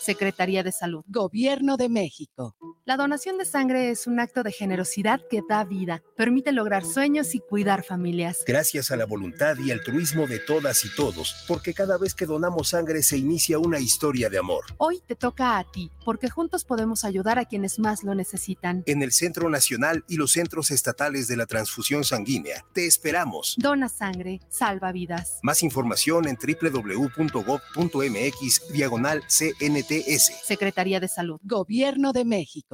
Secretaría de Salud. Gobierno de México. La donación de sangre es un acto de generosidad que da vida, permite lograr sueños y cuidar familias. Gracias a la voluntad y altruismo de todas y todos, porque cada vez que donamos sangre se inicia una historia de amor. Hoy te toca a ti, porque juntos podemos ayudar a quienes más lo necesitan. En el Centro Nacional y los centros estatales de la transfusión sanguínea, te esperamos. Dona sangre, salva vidas. Más información en www.gov.mx diagonal CNTS. Secretaría de Salud. Gobierno de México.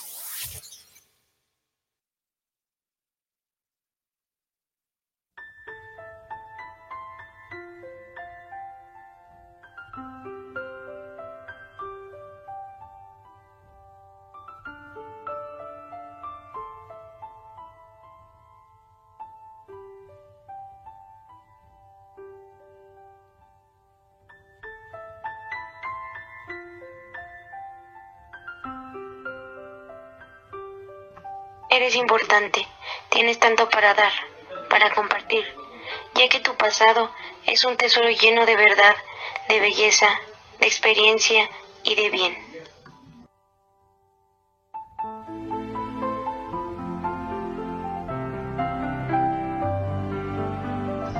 Eres importante, tienes tanto para dar, para compartir, ya que tu pasado es un tesoro lleno de verdad, de belleza, de experiencia y de bien.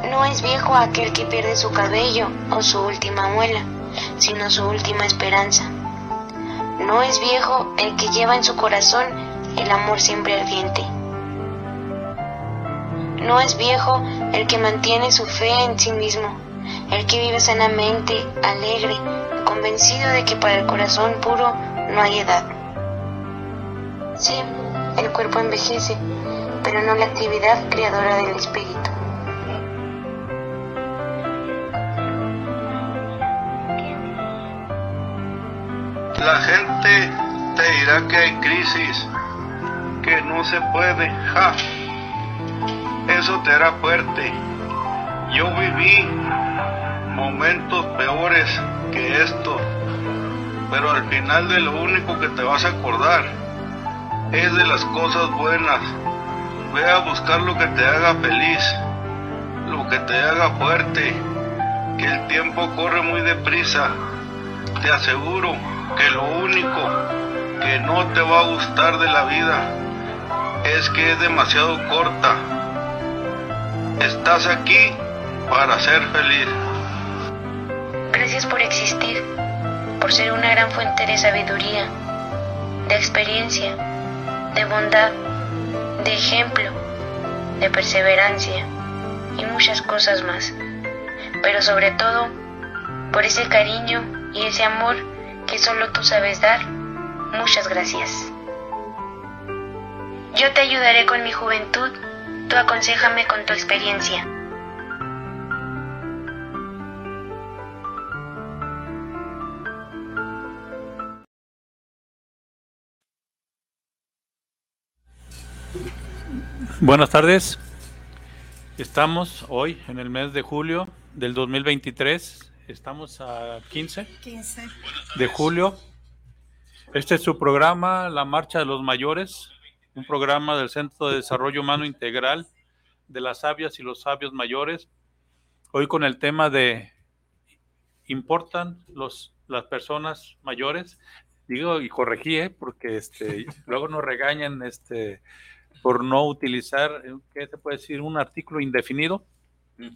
No es viejo aquel que pierde su cabello o su última muela, sino su última esperanza. No es viejo el que lleva en su corazón el amor siempre ardiente. No es viejo el que mantiene su fe en sí mismo, el que vive sanamente, alegre, convencido de que para el corazón puro no hay edad. Sí, el cuerpo envejece, pero no la actividad creadora del espíritu. La gente te dirá que hay crisis, no se puede, ja. Eso te hará fuerte. Yo viví momentos peores que esto, pero al final de lo único que te vas a acordar es de las cosas buenas. Ve a buscar lo que te haga feliz, lo que te haga fuerte, que el tiempo corre muy deprisa. Te aseguro que lo único que no te va a gustar de la vida es que es demasiado corta. Estás aquí para ser feliz. Gracias por existir, por ser una gran fuente de sabiduría, de experiencia, de bondad, de ejemplo, de perseverancia y muchas cosas más. Pero sobre todo, por ese cariño y ese amor que solo tú sabes dar. Muchas gracias. Yo te ayudaré con mi juventud, tú aconsejame con tu experiencia. Buenas tardes. Estamos hoy en el mes de julio del 2023. Estamos a 15, 15. de julio. Este es su programa, La Marcha de los Mayores, un programa del Centro de Desarrollo Humano Integral de las Sabias y los Sabios Mayores. Hoy con el tema de ¿importan los, las personas mayores? Digo y corregí, ¿eh? porque este, luego nos regañan este, por no utilizar, ¿qué se puede decir? Un artículo indefinido.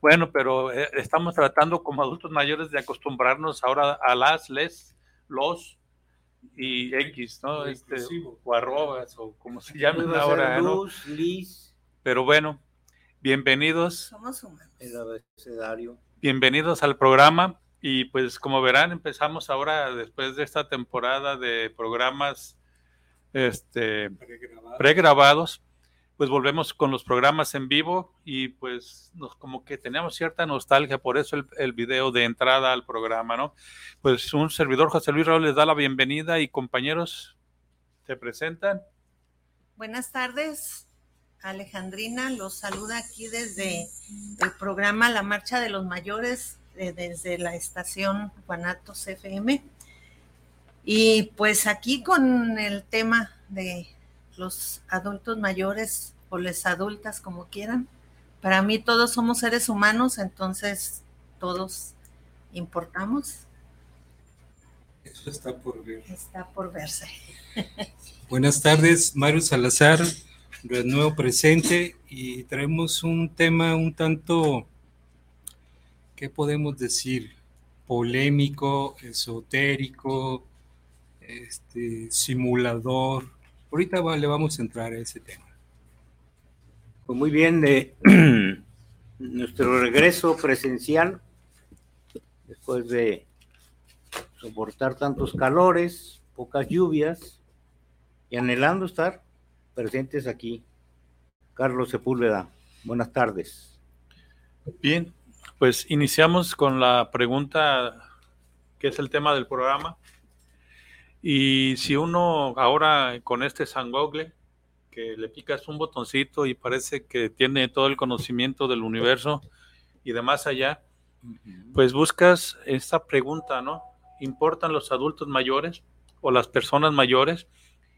Bueno, pero eh, estamos tratando como adultos mayores de acostumbrarnos ahora a las, les, los y X, ¿no? Este, o arrobas, o como se llamen ahora, ¿no? Liz, Pero bueno, bienvenidos, Somos humanos. el abecedario. bienvenidos al programa. Y pues como verán, empezamos ahora, después de esta temporada de programas este, pregrabados, pues volvemos con los programas en vivo y pues nos, como que teníamos cierta nostalgia, por eso el, el video de entrada al programa, ¿no? Pues un servidor, José Luis Raúl, les da la bienvenida y compañeros, se presentan. Buenas tardes, Alejandrina. Los saluda aquí desde el programa La Marcha de los Mayores, eh, desde la estación Guanatos FM. Y pues aquí con el tema de los adultos mayores o les adultas, como quieran. Para mí todos somos seres humanos, entonces todos importamos. Eso está por ver. Está por verse. Buenas tardes, Mario Salazar, de nuevo presente y traemos un tema un tanto, ¿qué podemos decir? Polémico, esotérico, este, simulador. Ahorita le vamos a entrar a ese tema. Pues muy bien, de nuestro regreso presencial, después de soportar tantos calores, pocas lluvias, y anhelando estar presentes aquí. Carlos Sepúlveda, buenas tardes. Bien, pues iniciamos con la pregunta que es el tema del programa. Y si uno ahora con este sangogle, que le picas un botoncito y parece que tiene todo el conocimiento del universo y de más allá, pues buscas esta pregunta, ¿no? ¿Importan los adultos mayores o las personas mayores?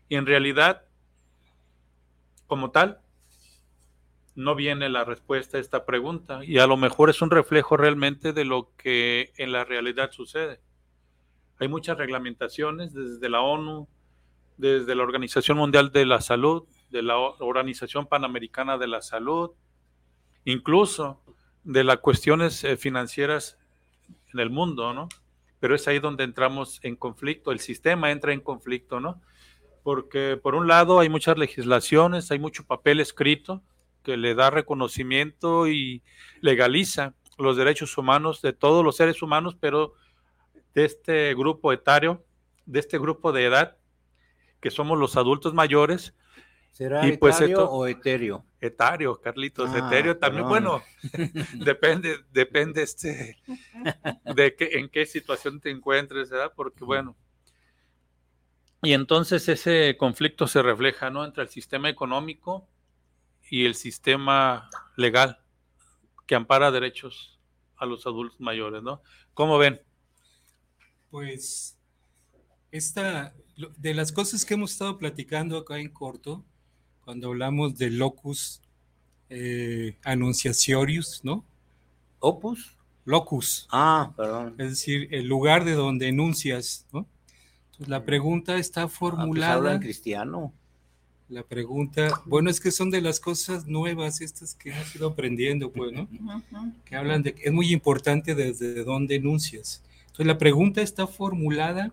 Y en realidad, como tal, no viene la respuesta a esta pregunta y a lo mejor es un reflejo realmente de lo que en la realidad sucede. Hay muchas reglamentaciones desde la ONU, desde la Organización Mundial de la Salud, de la Organización Panamericana de la Salud, incluso de las cuestiones eh, financieras en el mundo, ¿no? Pero es ahí donde entramos en conflicto, el sistema entra en conflicto, ¿no? Porque por un lado hay muchas legislaciones, hay mucho papel escrito que le da reconocimiento y legaliza los derechos humanos de todos los seres humanos, pero de este grupo etario, de este grupo de edad, que somos los adultos mayores. ¿Será y pues etario o etéreo? Etario, Carlitos, ah, etéreo también, bueno, depende, depende este, de qué, en qué situación te encuentres, ¿verdad? Porque bueno, y entonces ese conflicto se refleja, ¿no? Entre el sistema económico y el sistema legal que ampara derechos a los adultos mayores, ¿no? ¿Cómo ven? Pues esta, de las cosas que hemos estado platicando acá en corto, cuando hablamos de locus eh, anunciatorius, ¿no? Opus. Locus. Ah, perdón. Es decir, el lugar de donde enuncias, ¿no? Entonces, la pregunta está ah, pues formulada. en cristiano. La pregunta, bueno, es que son de las cosas nuevas estas que hemos ido aprendiendo, pues, ¿no? Que hablan de que es muy importante desde dónde enuncias. Entonces, la pregunta está formulada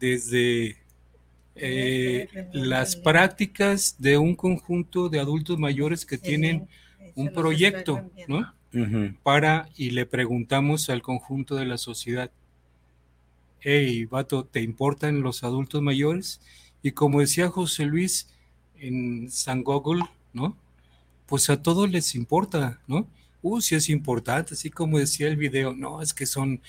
desde eh, las prácticas de un conjunto de adultos mayores que tienen un proyecto, ¿no? Para, y le preguntamos al conjunto de la sociedad, hey, vato, ¿te importan los adultos mayores? Y como decía José Luis en San Google, ¿no? Pues a todos les importa, ¿no? uh, sí es importante, así como decía el video, no, es que son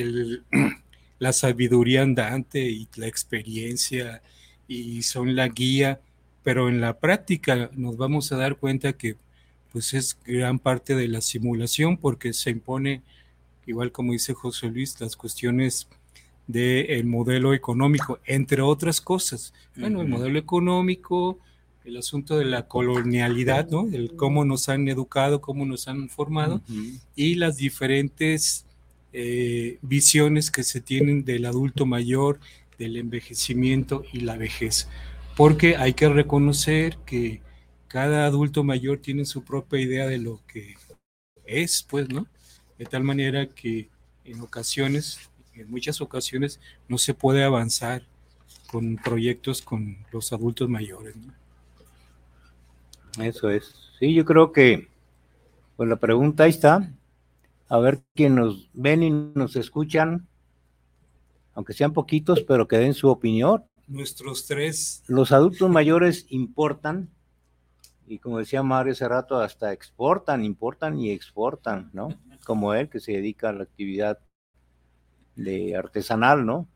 el, la sabiduría andante y la experiencia y son la guía, pero en la práctica nos vamos a dar cuenta que pues es gran parte de la simulación porque se impone, igual como dice José Luis, las cuestiones del modelo económico, entre otras cosas. Bueno, el modelo económico, el asunto de la colonialidad, ¿no? El cómo nos han educado, cómo nos han formado y las diferentes eh, visiones que se tienen del adulto mayor, del envejecimiento y la vejez. Porque hay que reconocer que cada adulto mayor tiene su propia idea de lo que es, pues, ¿no? De tal manera que en ocasiones, en muchas ocasiones, no se puede avanzar con proyectos con los adultos mayores. Eso es. Sí, yo creo que, pues la pregunta ahí está. A ver quién nos ven y nos escuchan, aunque sean poquitos, pero que den su opinión. Nuestros tres. Los adultos mayores importan, y como decía Mario hace rato, hasta exportan, importan y exportan, ¿no? Como él, que se dedica a la actividad de artesanal, ¿no?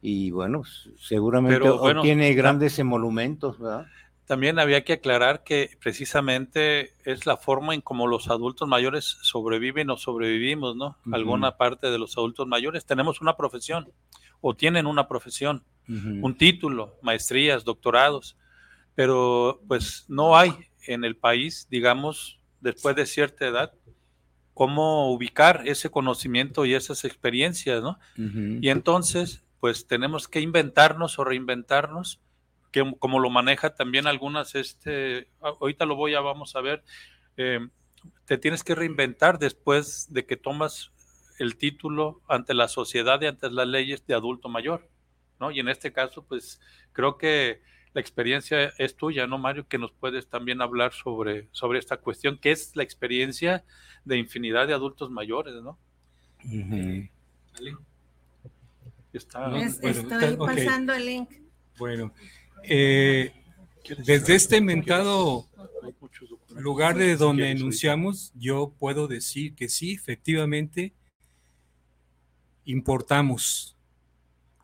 Y bueno, seguramente tiene grandes emolumentos, ¿verdad? También había que aclarar que precisamente es la forma en cómo los adultos mayores sobreviven o sobrevivimos, ¿no? Alguna parte de los adultos mayores tenemos una profesión, o tienen una profesión, un título, maestrías, doctorados, pero pues no hay en el país, digamos, después de cierta edad, cómo ubicar ese conocimiento y esas experiencias, ¿no? Y entonces, pues tenemos que inventarnos o reinventarnos, que como lo maneja también algunas, este, ahorita lo voy a, vamos a ver, eh, te tienes que reinventar después de que tomas el título ante la sociedad y ante las leyes de adulto mayor, ¿no? Y en este caso, pues creo que la experiencia es tuya, ¿no, Mario? Que nos puedes también hablar sobre, sobre esta cuestión, que es la experiencia de infinidad de adultos mayores, ¿no? estoy pasando el link. Bueno, eh, desde este mentado lugar de donde enunciamos, yo puedo decir que sí, efectivamente, importamos,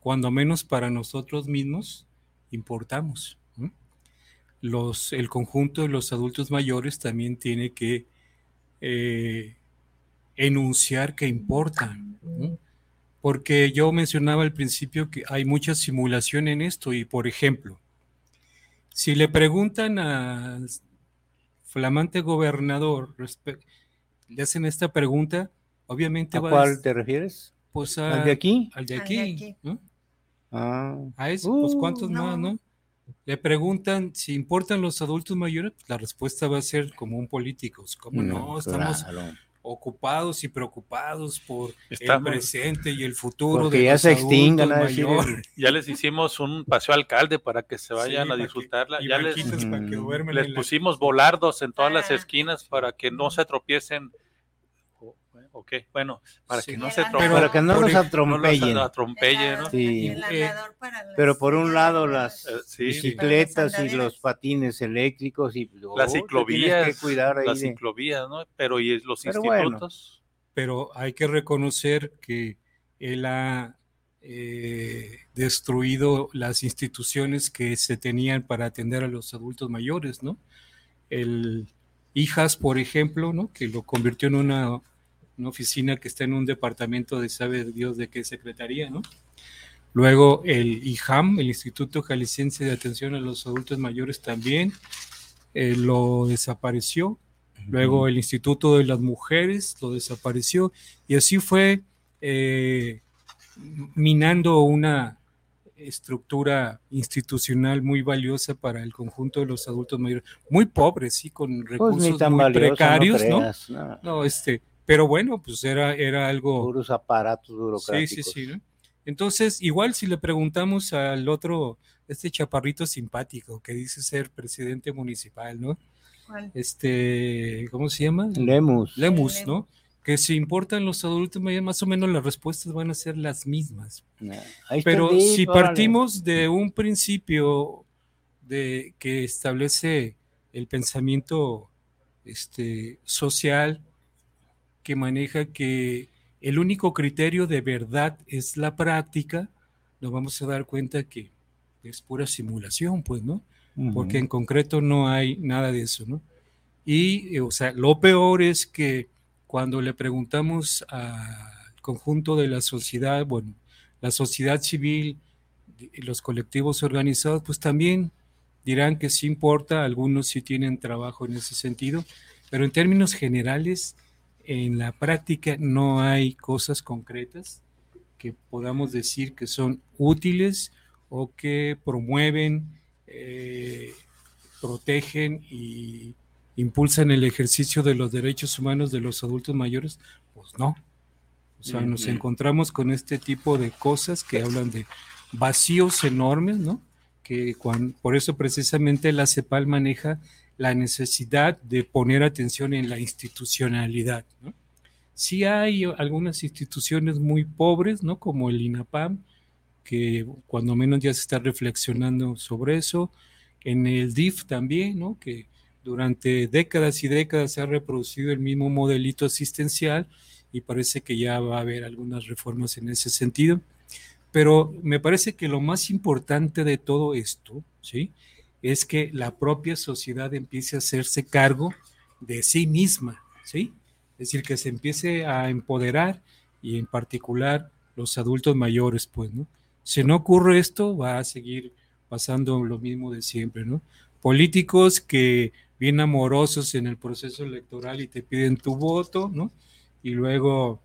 cuando menos para nosotros mismos, importamos. El conjunto de los adultos mayores también tiene que eh, enunciar que importan. Porque yo mencionaba al principio que hay mucha simulación en esto y, por ejemplo, si le preguntan al flamante gobernador, le hacen esta pregunta, obviamente ¿A cuál te refieres? Pues ¿Al de aquí? Al de aquí. Ah. A eso, pues Uh, cuántos más, ¿no? Le preguntan si importan los adultos mayores, la respuesta va a ser como un político, como no, No, estamos claro. Ocupados y preocupados por Estamos- el presente y el futuro Porque de ya los se extingan, a decir. Ya les hicimos un paseo alcalde para que se vayan Sí, a disfrutarla. Ya les, para que les la- pusimos volardos en todas las Ah. esquinas para que no se tropiecen. Ok, bueno, para Sí. que no se tropiecen. Para que no los ej- no los atropellen. atropellen, ¿no? Sí. El Eh, Pero por un lado las Eh, sí. bicicletas y los patines eléctricos y oh, Las ciclovías, tienes que cuidar ahí las de- ciclovías, ¿no? Pero y los Pero bueno. institutos. pero hay que reconocer que él ha eh, destruido las instituciones que se tenían para atender a los adultos mayores, ¿no? El Hijas, por ejemplo, ¿no? Que lo convirtió en una, una oficina que está en un departamento de sabe Dios de qué secretaría, ¿no? Luego el IJAM, el Instituto Jalisciense de Atención a los Adultos Mayores, también eh, lo desapareció. Luego el Instituto de las Mujeres lo desapareció y así fue eh, minando una estructura institucional muy valiosa para el conjunto de los adultos mayores, muy pobres, sí, con Pues recursos muy valioso, precarios, no ¿no? creas, no. No, este, pero bueno, pues era, era algo. Puros aparatos Sí, burocráticos. sí, sí. ¿no? Entonces, igual si le preguntamos al otro, este chaparrito simpático que dice ser presidente municipal, ¿no? ¿Cuál? Este, ¿cómo se llama? Lemus. Lemus, Sí, ¿no? Que si importan los adultos más o menos las respuestas van a ser las mismas. Pero si órale. partimos de un principio de que establece el pensamiento este, social que maneja que el único criterio de verdad es la práctica, nos vamos a dar cuenta que es pura simulación, pues, ¿no? Porque en concreto no hay nada de eso, ¿no? Y, eh, o sea, lo peor es que cuando le preguntamos al conjunto de la sociedad, bueno, la sociedad civil, y los colectivos organizados, pues también dirán que sí importa, algunos sí tienen trabajo en ese sentido, pero en términos generales, en la práctica no hay cosas concretas que podamos decir que son útiles o que promueven, eh, protegen y impulsan el ejercicio de los derechos humanos de los adultos mayores, pues no. O sea, nos encontramos con este tipo de cosas que hablan de vacíos enormes, ¿no? Que por eso precisamente la CEPAL maneja la necesidad de poner atención en la institucionalidad, ¿no? Sí hay algunas instituciones muy pobres, ¿no? Como el INAPAM, que cuando menos ya se está reflexionando sobre eso. En el DIF también, ¿no? Que durante décadas y décadas se ha reproducido el mismo modelito asistencial y parece que ya va a haber algunas reformas en ese sentido. Pero me parece que lo más importante de todo esto, ¿sí? Es que la propia sociedad empiece a hacerse cargo de sí misma, ¿sí? Es decir, que se empiece a empoderar y en particular los adultos mayores, pues, ¿no? Si no ocurre esto, va a seguir pasando lo mismo de siempre, ¿no? Políticos que bien amorosos en el proceso electoral y te piden tu voto, ¿no? Y luego...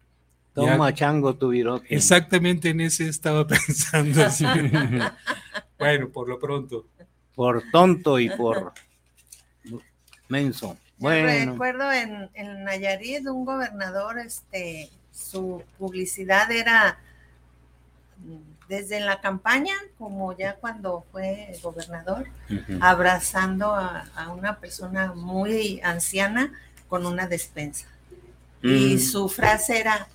Toma chango tu virote. Exactamente en ese estaba pensando. Así. bueno, por lo pronto. Por tonto y por menso. Bueno. Recuerdo en, en Nayarit un gobernador, este, su publicidad era desde la campaña, como ya cuando fue gobernador, abrazando a, una persona muy anciana con una despensa. Y mm. su frase era,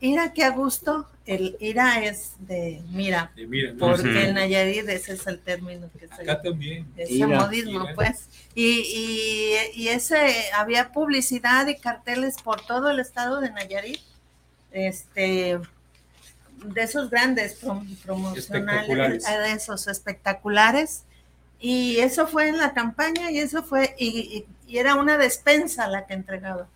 mira qué a gusto, el ira es de mira, porque en Nayarit ese es el término que se Acá también. Ese modismo, pues. Y, y, ese, había publicidad y carteles por todo el estado de Nayarit, este, de esos grandes promocionales, de esos espectaculares. Y eso fue en la campaña y eso fue, y, era una despensa la que entregaba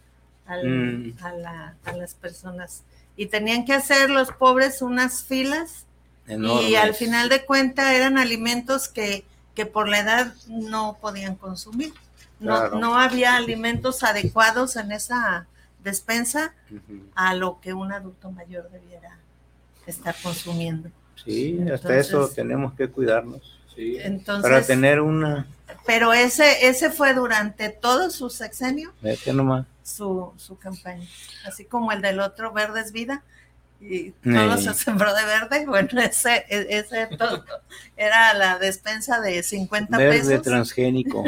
mm. a, las personas. Y tenían que hacer los pobres unas filas y al final de cuenta eran alimentos que, que por la edad no podían consumir. No, no había alimentos adecuados en esa despensa a lo que un adulto mayor debiera estar consumiendo. Sí, hasta eso tenemos que cuidarnos. Sí, para tener una... Pero ese, ese fue durante todo su sexenio. nomás. Su, su campaña. Así como el del otro, Verde es Vida. Y todo se sembró de verde. Bueno, ese, ese todo era la despensa de 50 pesos. Verde transgénico.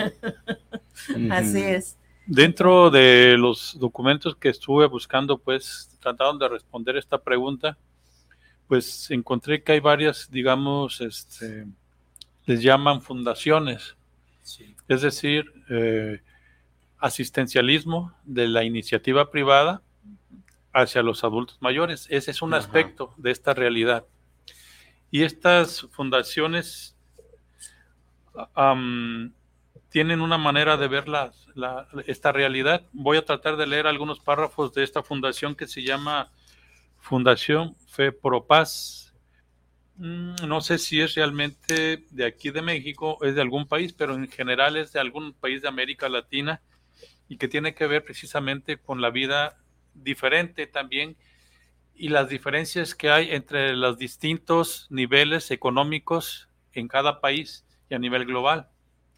Así es. Dentro de los documentos que estuve buscando, pues trataron de responder esta pregunta pues encontré que hay varias, digamos, este, les llaman fundaciones, es decir, eh, asistencialismo de la iniciativa privada hacia los adultos mayores. Ese es un aspecto de esta realidad. Y estas fundaciones tienen una manera de ver esta realidad. Voy a tratar de leer algunos párrafos de esta fundación que se llama Fundación Fe Pro Paz. Mm, no sé si es realmente de aquí de México, es de algún país, pero en general es de algún país de América Latina y que tiene que ver precisamente con la vida diferente también y las diferencias que hay entre los distintos niveles económicos en cada país y a nivel global,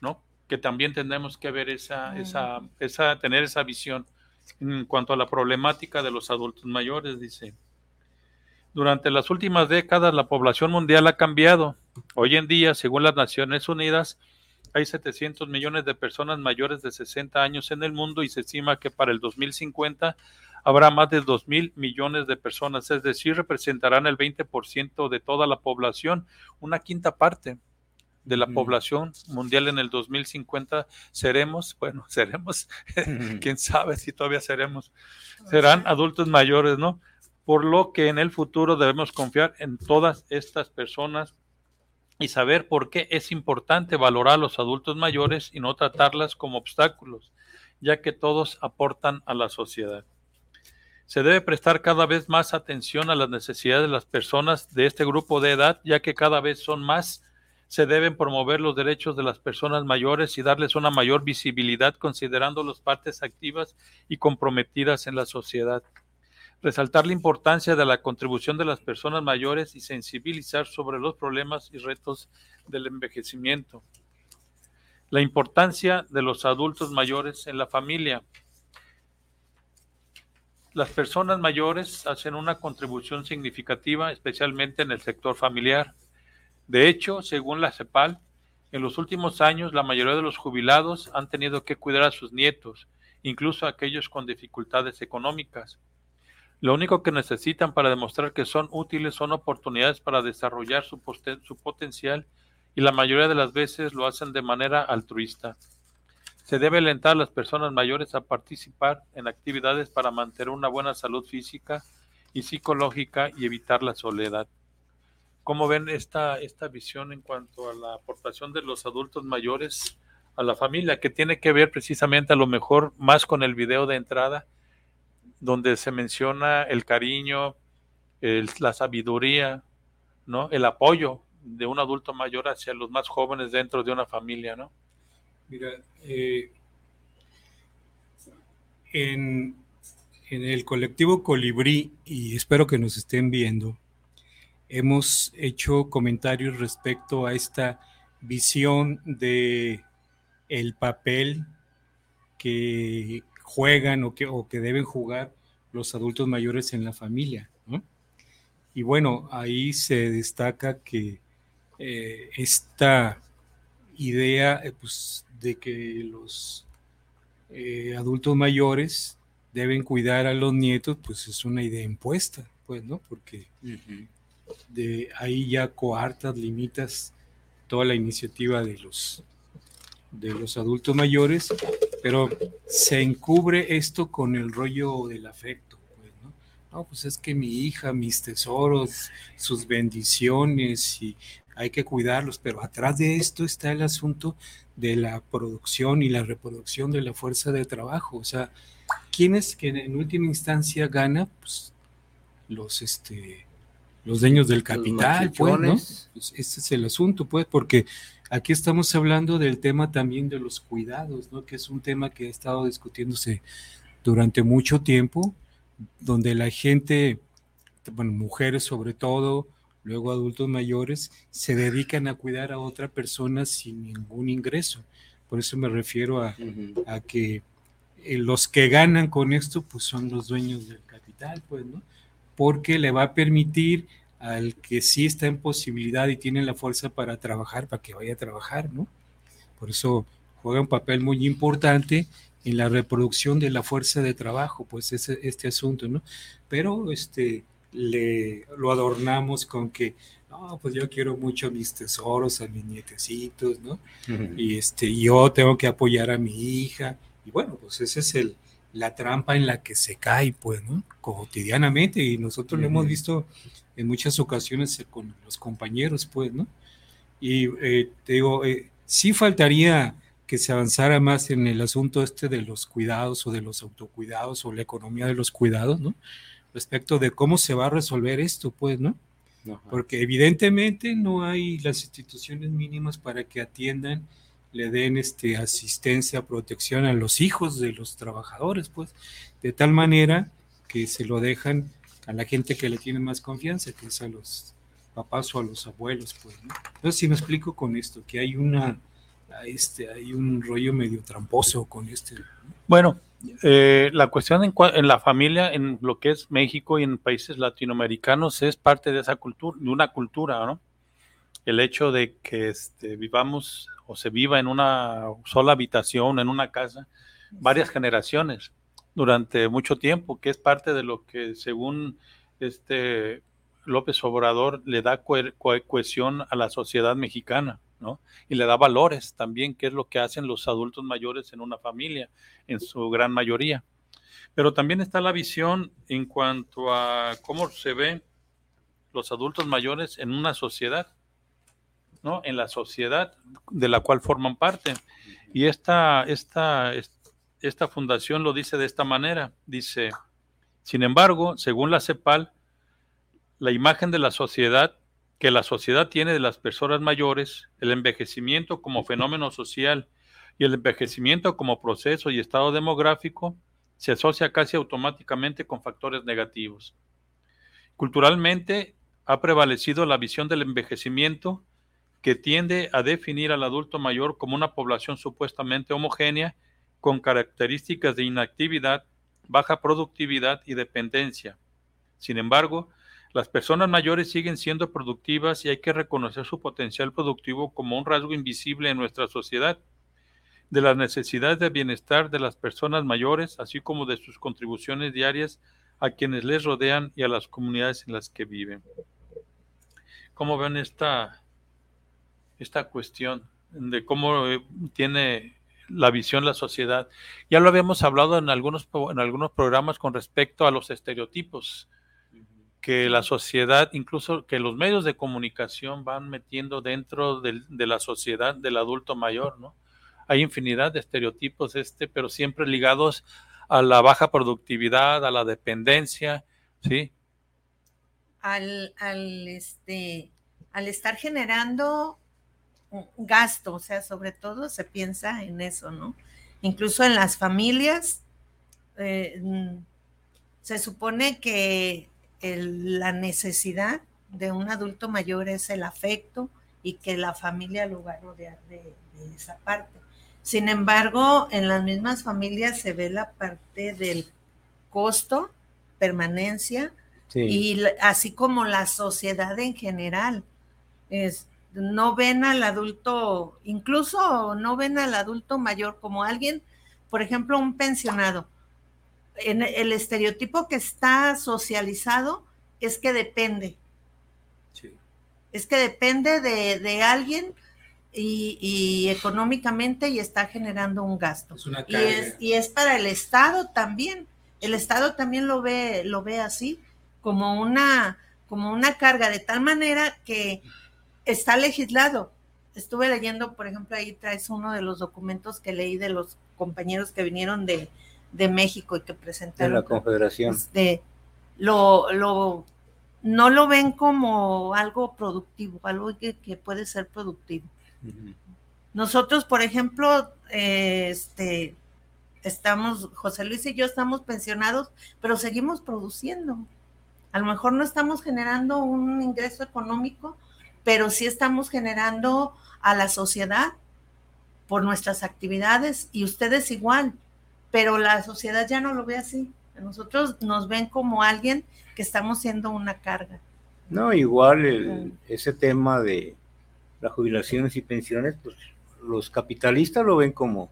¿no? Que también tenemos que ver esa, esa, esa, tener esa visión en cuanto a la problemática de los adultos mayores, dice. Durante las últimas décadas la población mundial ha cambiado. Hoy en día, según las Naciones Unidas, hay 700 millones de personas mayores de 60 años en el mundo y se estima que para el 2050 habrá más de 2 mil millones de personas, es decir, representarán el 20% de toda la población, una quinta parte de la población mundial en el 2050 seremos, bueno, seremos, quién sabe si todavía seremos, serán adultos mayores, ¿no? Por lo que en el futuro debemos confiar en todas estas personas y saber por qué es importante valorar a los adultos mayores y no tratarlas como obstáculos, ya que todos aportan a la sociedad. Se debe prestar cada vez más atención a las necesidades de las personas de este grupo de edad, ya que cada vez son más. Se deben promover los derechos de las personas mayores y darles una mayor visibilidad considerándolos partes activas y comprometidas en la sociedad resaltar la importancia de la contribución de las personas mayores y sensibilizar sobre los problemas y retos del envejecimiento. La importancia de los adultos mayores en la familia. Las personas mayores hacen una contribución significativa, especialmente en el sector familiar. De hecho, según la CEPAL, en los últimos años la mayoría de los jubilados han tenido que cuidar a sus nietos, incluso aquellos con dificultades económicas. Lo único que necesitan para demostrar que son útiles son oportunidades para desarrollar su, potencial y la mayoría de las veces lo hacen de manera altruista. Se debe alentar a las personas mayores a participar en actividades para mantener una buena salud física y psicológica y evitar la soledad. ¿Cómo ven esta, esta visión en cuanto a la aportación de los adultos mayores a la familia, que tiene que ver precisamente a lo mejor más con el video de entrada? Donde se menciona el cariño, la sabiduría, ¿no? El apoyo de un adulto mayor hacia los más jóvenes dentro de una familia, ¿no? Mira, eh, en, en el colectivo Colibrí, y espero que nos estén viendo, hemos hecho comentarios respecto a esta visión de el papel que juegan o que, o que deben jugar los adultos mayores en la familia. ¿no? Y bueno, ahí se destaca que eh, esta idea eh, pues, de que los eh, adultos mayores deben cuidar a los nietos, pues es una idea impuesta, pues, ¿no? Porque de ahí ya coartas, limitas toda la iniciativa de los, de los adultos mayores, pero se encubre esto con el rollo del afecto. Pues, ¿no? no, pues es que mi hija, mis tesoros, sus bendiciones, y hay que cuidarlos, pero atrás de esto está el asunto de la producción y la reproducción de la fuerza de trabajo. O sea, ¿quién es que en última instancia gana? Pues los, este, los dueños del capital, pues, ¿no? Pues ese es el asunto, pues, porque aquí estamos hablando del tema también de los cuidados, ¿no? Que es un tema que ha estado discutiéndose durante mucho tiempo, donde la gente, bueno, mujeres sobre todo, luego adultos mayores, se dedican a cuidar a otra persona sin ningún ingreso. Por eso me refiero a, a que eh, los que ganan con esto, pues son los dueños del capital, pues, ¿no? Porque le va a permitir al que sí está en posibilidad y tiene la fuerza para trabajar, para que vaya a trabajar, ¿no? Por eso juega un papel muy importante en la reproducción de la fuerza de trabajo, pues ese, este asunto, ¿no? Pero este, le, lo adornamos con que, no, pues yo quiero mucho a mis tesoros, a mis nietecitos, ¿no? Y este, yo tengo que apoyar a mi hija. Y bueno, pues esa es el, la trampa en la que se cae, pues, ¿no? Cotidianamente. Y nosotros lo hemos visto en muchas ocasiones con los compañeros, pues, ¿no? Y eh, te digo, eh, sí faltaría que se avanzara más en el asunto este de los cuidados o de los autocuidados o la economía de los cuidados, ¿no? respecto de cómo se va a resolver esto, pues, ¿no? Porque evidentemente no hay las instituciones mínimas para que atiendan, le den este, asistencia, protección a los hijos de los trabajadores, pues, de tal manera que se lo dejan a la gente que le tiene más confianza, que es a los papás o a los abuelos, pues, ¿no? Entonces, si me explico con esto, que hay una, este, hay un rollo medio tramposo con este. Bueno, eh, la cuestión en, en, la familia, en lo que es México y en países latinoamericanos, es parte de esa cultura, de una cultura, ¿no? El hecho de que este, vivamos o se viva en una sola habitación, en una casa, varias generaciones durante mucho tiempo, que es parte de lo que según este López Obrador le da cohesión a la sociedad mexicana. ¿no? Y le da valores también, que es lo que hacen los adultos mayores en una familia, en su gran mayoría. Pero también está la visión en cuanto a cómo se ven los adultos mayores en una sociedad, ¿no? En la sociedad de la cual forman parte. Y esta, esta, esta fundación lo dice de esta manera. Dice, sin embargo, según la CEPAL, la imagen de la sociedad que la sociedad tiene de las personas mayores, el envejecimiento como fenómeno social y el envejecimiento como proceso y estado demográfico se asocia casi automáticamente con factores negativos. Culturalmente ha prevalecido la visión del envejecimiento que tiende a definir al adulto mayor como una población supuestamente homogénea con características de inactividad, baja productividad y dependencia. Sin embargo, las personas mayores siguen siendo productivas y hay que reconocer su potencial productivo como un rasgo invisible en nuestra sociedad, de las necesidades de bienestar de las personas mayores, así como de sus contribuciones diarias a quienes les rodean y a las comunidades en las que viven. ¿Cómo ven esta, esta cuestión de cómo eh, tiene la visión la sociedad? Ya lo habíamos hablado en algunos, en algunos programas con respecto a los estereotipos que la sociedad, incluso que los medios de comunicación van metiendo dentro de, la sociedad del adulto mayor, ¿no? Hay infinidad de estereotipos, este, pero siempre ligados a la baja productividad, a la dependencia, ¿sí? Al, al este, al estar generando gasto, o sea, sobre todo se piensa en eso, ¿no? Incluso en las familias, eh, mm, se supone que la necesidad de un adulto mayor es el afecto y que la familia lo va a rodear de, esa parte. Sin embargo, en las mismas familias se ve la parte del costo, permanencia, y así como la sociedad en general. Es, no ven al adulto, incluso no ven al adulto mayor como alguien, por ejemplo, un pensionado. En el estereotipo que está socializado es que depende. Es que depende de, alguien y, económicamente y está generando un gasto. y, es, y es para el Estado también. El Estado también lo ve, lo ve así, como una, como una carga, de tal manera que está legislado. Estuve leyendo, por ejemplo, ahí traes uno de los documentos que leí de los compañeros que vinieron de, México y que presentaron. De la Confederación. Este, lo, lo, no lo ven como algo productivo, algo que, puede ser productivo. Nosotros, por ejemplo, este, estamos, José Luis y yo estamos pensionados, pero seguimos produciendo. A lo mejor no estamos generando un ingreso económico, pero sí estamos generando a la sociedad por nuestras actividades y ustedes igual, pero la sociedad ya no lo ve así. Nosotros nos ven como alguien que estamos siendo una carga. No, igual ese tema de las jubilaciones y pensiones, pues los capitalistas lo ven como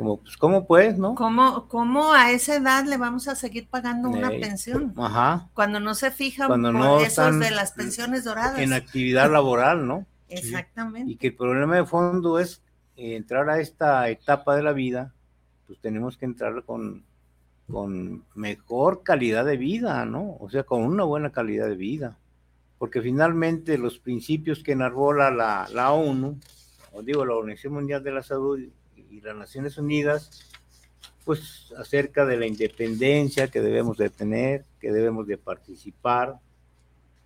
como, pues, ¿cómo puedes, no? ¿Cómo, ¿Cómo a esa edad le vamos a seguir pagando una pensión? Ajá. Cuando no se fijan Cuando no esos de las pensiones doradas. En actividad laboral, ¿no? Exactamente. Y que el problema de fondo es eh, entrar a esta etapa de la vida, pues tenemos que entrar con, con mejor calidad de vida, ¿no? O sea, con una buena calidad de vida. Porque finalmente los principios que enarbola la, la ONU, o digo, la Organización Mundial de la Salud y las Naciones Unidas, pues acerca de la independencia que debemos de tener, que debemos de participar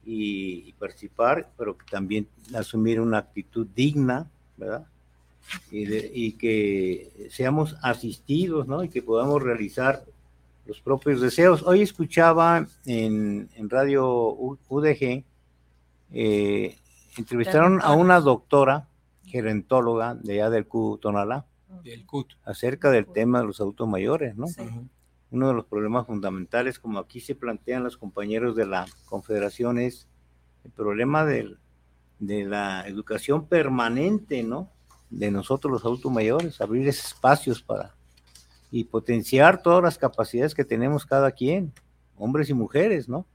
y, participar, pero que también asumir una actitud digna, ¿verdad? Y, que seamos asistidos, ¿no? Y que podamos realizar los propios deseos. Hoy escuchaba en, Radio UDG, eh, entrevistaron a una doctora gerentóloga de allá del Tonalá, acerca del tema de los adultos mayores, ¿no? Uno de los problemas fundamentales, como aquí se plantean los compañeros de la Confederación, es el problema de la educación permanente, ¿no? De nosotros los adultos mayores, abrir espacios para y potenciar todas las capacidades que tenemos cada quien, hombres y mujeres, ¿no?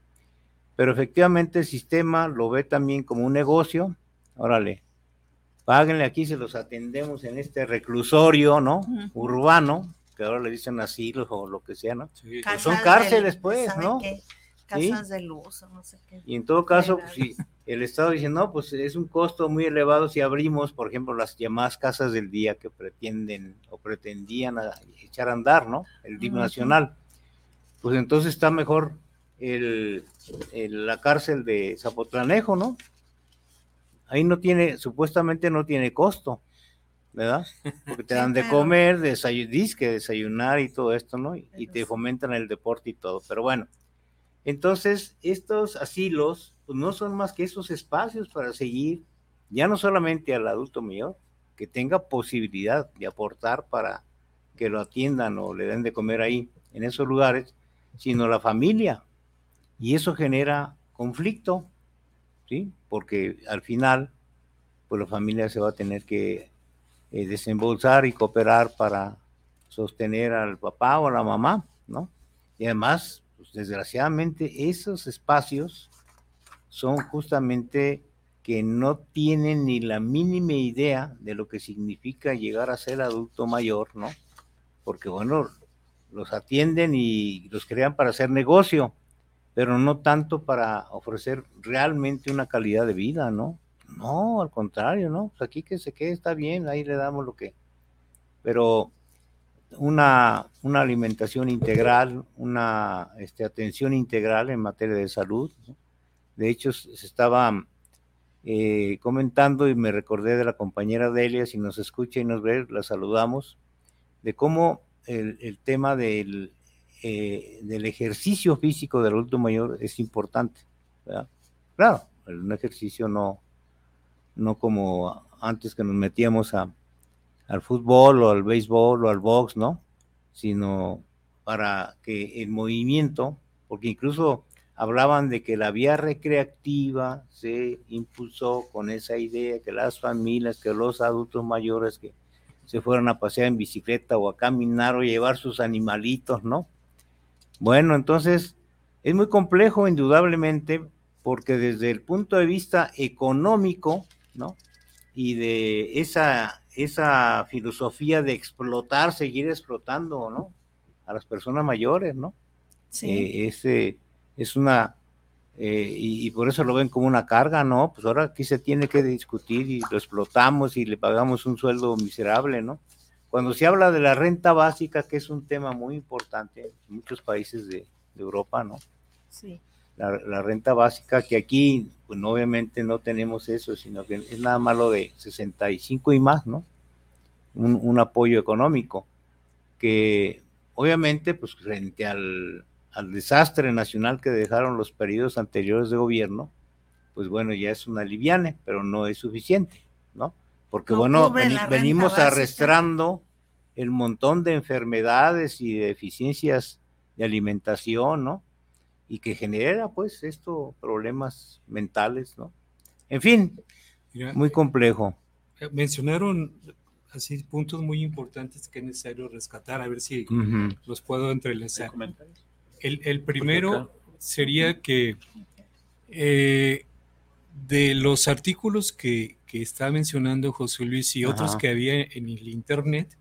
Pero efectivamente el sistema lo ve también como un negocio, órale, páguenle aquí, se los atendemos en este reclusorio, ¿no? Urbano, que ahora le dicen asilos o lo que sea, ¿no? Pues son cárceles, pues, ¿no? Casas de luz, no sé qué. Y en todo caso, pues, si el Estado dice, no, pues es un costo muy elevado si abrimos, por ejemplo, las llamadas casas del día que pretenden o pretendían echar a andar, ¿no? El DIP nacional. Pues entonces está mejor el, la cárcel de Zapotlanejo, ¿no? Ahí no tiene, supuestamente no tiene costo, ¿verdad? Porque te dan de comer, disque, desayunar y todo esto, ¿no? Y, te fomentan el deporte y todo. Pero bueno, entonces estos asilos pues no son más que esos espacios para seguir, ya no solamente al adulto mayor, que tenga posibilidad de aportar para que lo atiendan o le den de comer ahí, en esos lugares, sino la familia. Y eso genera conflicto, ¿sí? Porque al final, pues la familia se va a tener que eh, desembolsar y cooperar para sostener al papá o a la mamá, ¿no? Y además, pues, desgraciadamente, esos espacios son justamente que no tienen ni la mínima idea de lo que significa llegar a ser adulto mayor, ¿no? Porque bueno, los atienden y los crean para hacer negocio, pero no tanto para ofrecer realmente una calidad de vida, ¿no? No, al contrario, ¿no? Pues aquí que se quede está bien, ahí le damos lo que... Pero una, una alimentación integral, una este, atención integral en materia de salud. De hecho, se estaba eh, comentando y me recordé de la compañera Delia, si nos escucha y nos ve, la saludamos, de cómo el, tema del, eh, del ejercicio físico del adulto mayor es importante. Claro, un ejercicio no, no como antes que nos metíamos a, al fútbol o al béisbol o al box, ¿no? Sino para que el movimiento, porque incluso hablaban de que la vía recreativa se impulsó con esa idea que las familias, que los adultos mayores que se fueran a pasear en bicicleta o a caminar o llevar sus animalitos, ¿no? Bueno, entonces es muy complejo indudablemente porque desde el punto de vista económico, ¿no? Y de esa, esa filosofía de explotar, seguir explotando, ¿no? A las personas mayores, ¿no? Sí. Eh, ese es una, eh, y, por eso lo ven como una carga, ¿no? Pues ahora aquí se tiene que discutir y lo explotamos y le pagamos un sueldo miserable, ¿no? Cuando se habla de la renta básica, que es un tema muy importante en muchos países de, Europa, ¿no? Sí. La, renta básica, que aquí, pues obviamente no tenemos eso, sino que es nada más lo de 65 y más, ¿no? Un, un apoyo económico, que obviamente, pues frente al, al desastre nacional que dejaron los periodos anteriores de gobierno, pues bueno, ya es una liviane, pero no es suficiente, ¿no? Porque bueno, venimos arrastrando el montón de enfermedades y deficiencias de alimentación, ¿no? Y que genera, pues, esto, problemas mentales, ¿no? En fin, muy complejo. Eh, mencionaron así puntos muy importantes que es necesario rescatar, a ver si los puedo entrelazar. El, primero sería que eh, de los artículos que, está mencionando José Luis y otros que había en el Internet,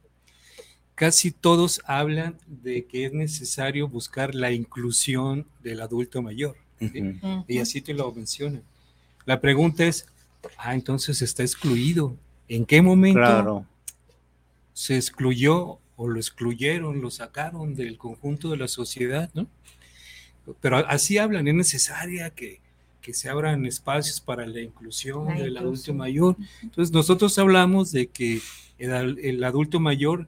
casi todos hablan de que es necesario buscar la inclusión del adulto mayor. Y así te lo mencionan. La pregunta es, ah, entonces está excluido. ¿En qué momento se excluyó o lo excluyeron, lo sacaron del conjunto de la sociedad, ¿no? Pero así hablan, es necesaria que, se abran espacios para la inclusión del adulto mayor. Entonces nosotros hablamos de que el, adulto mayor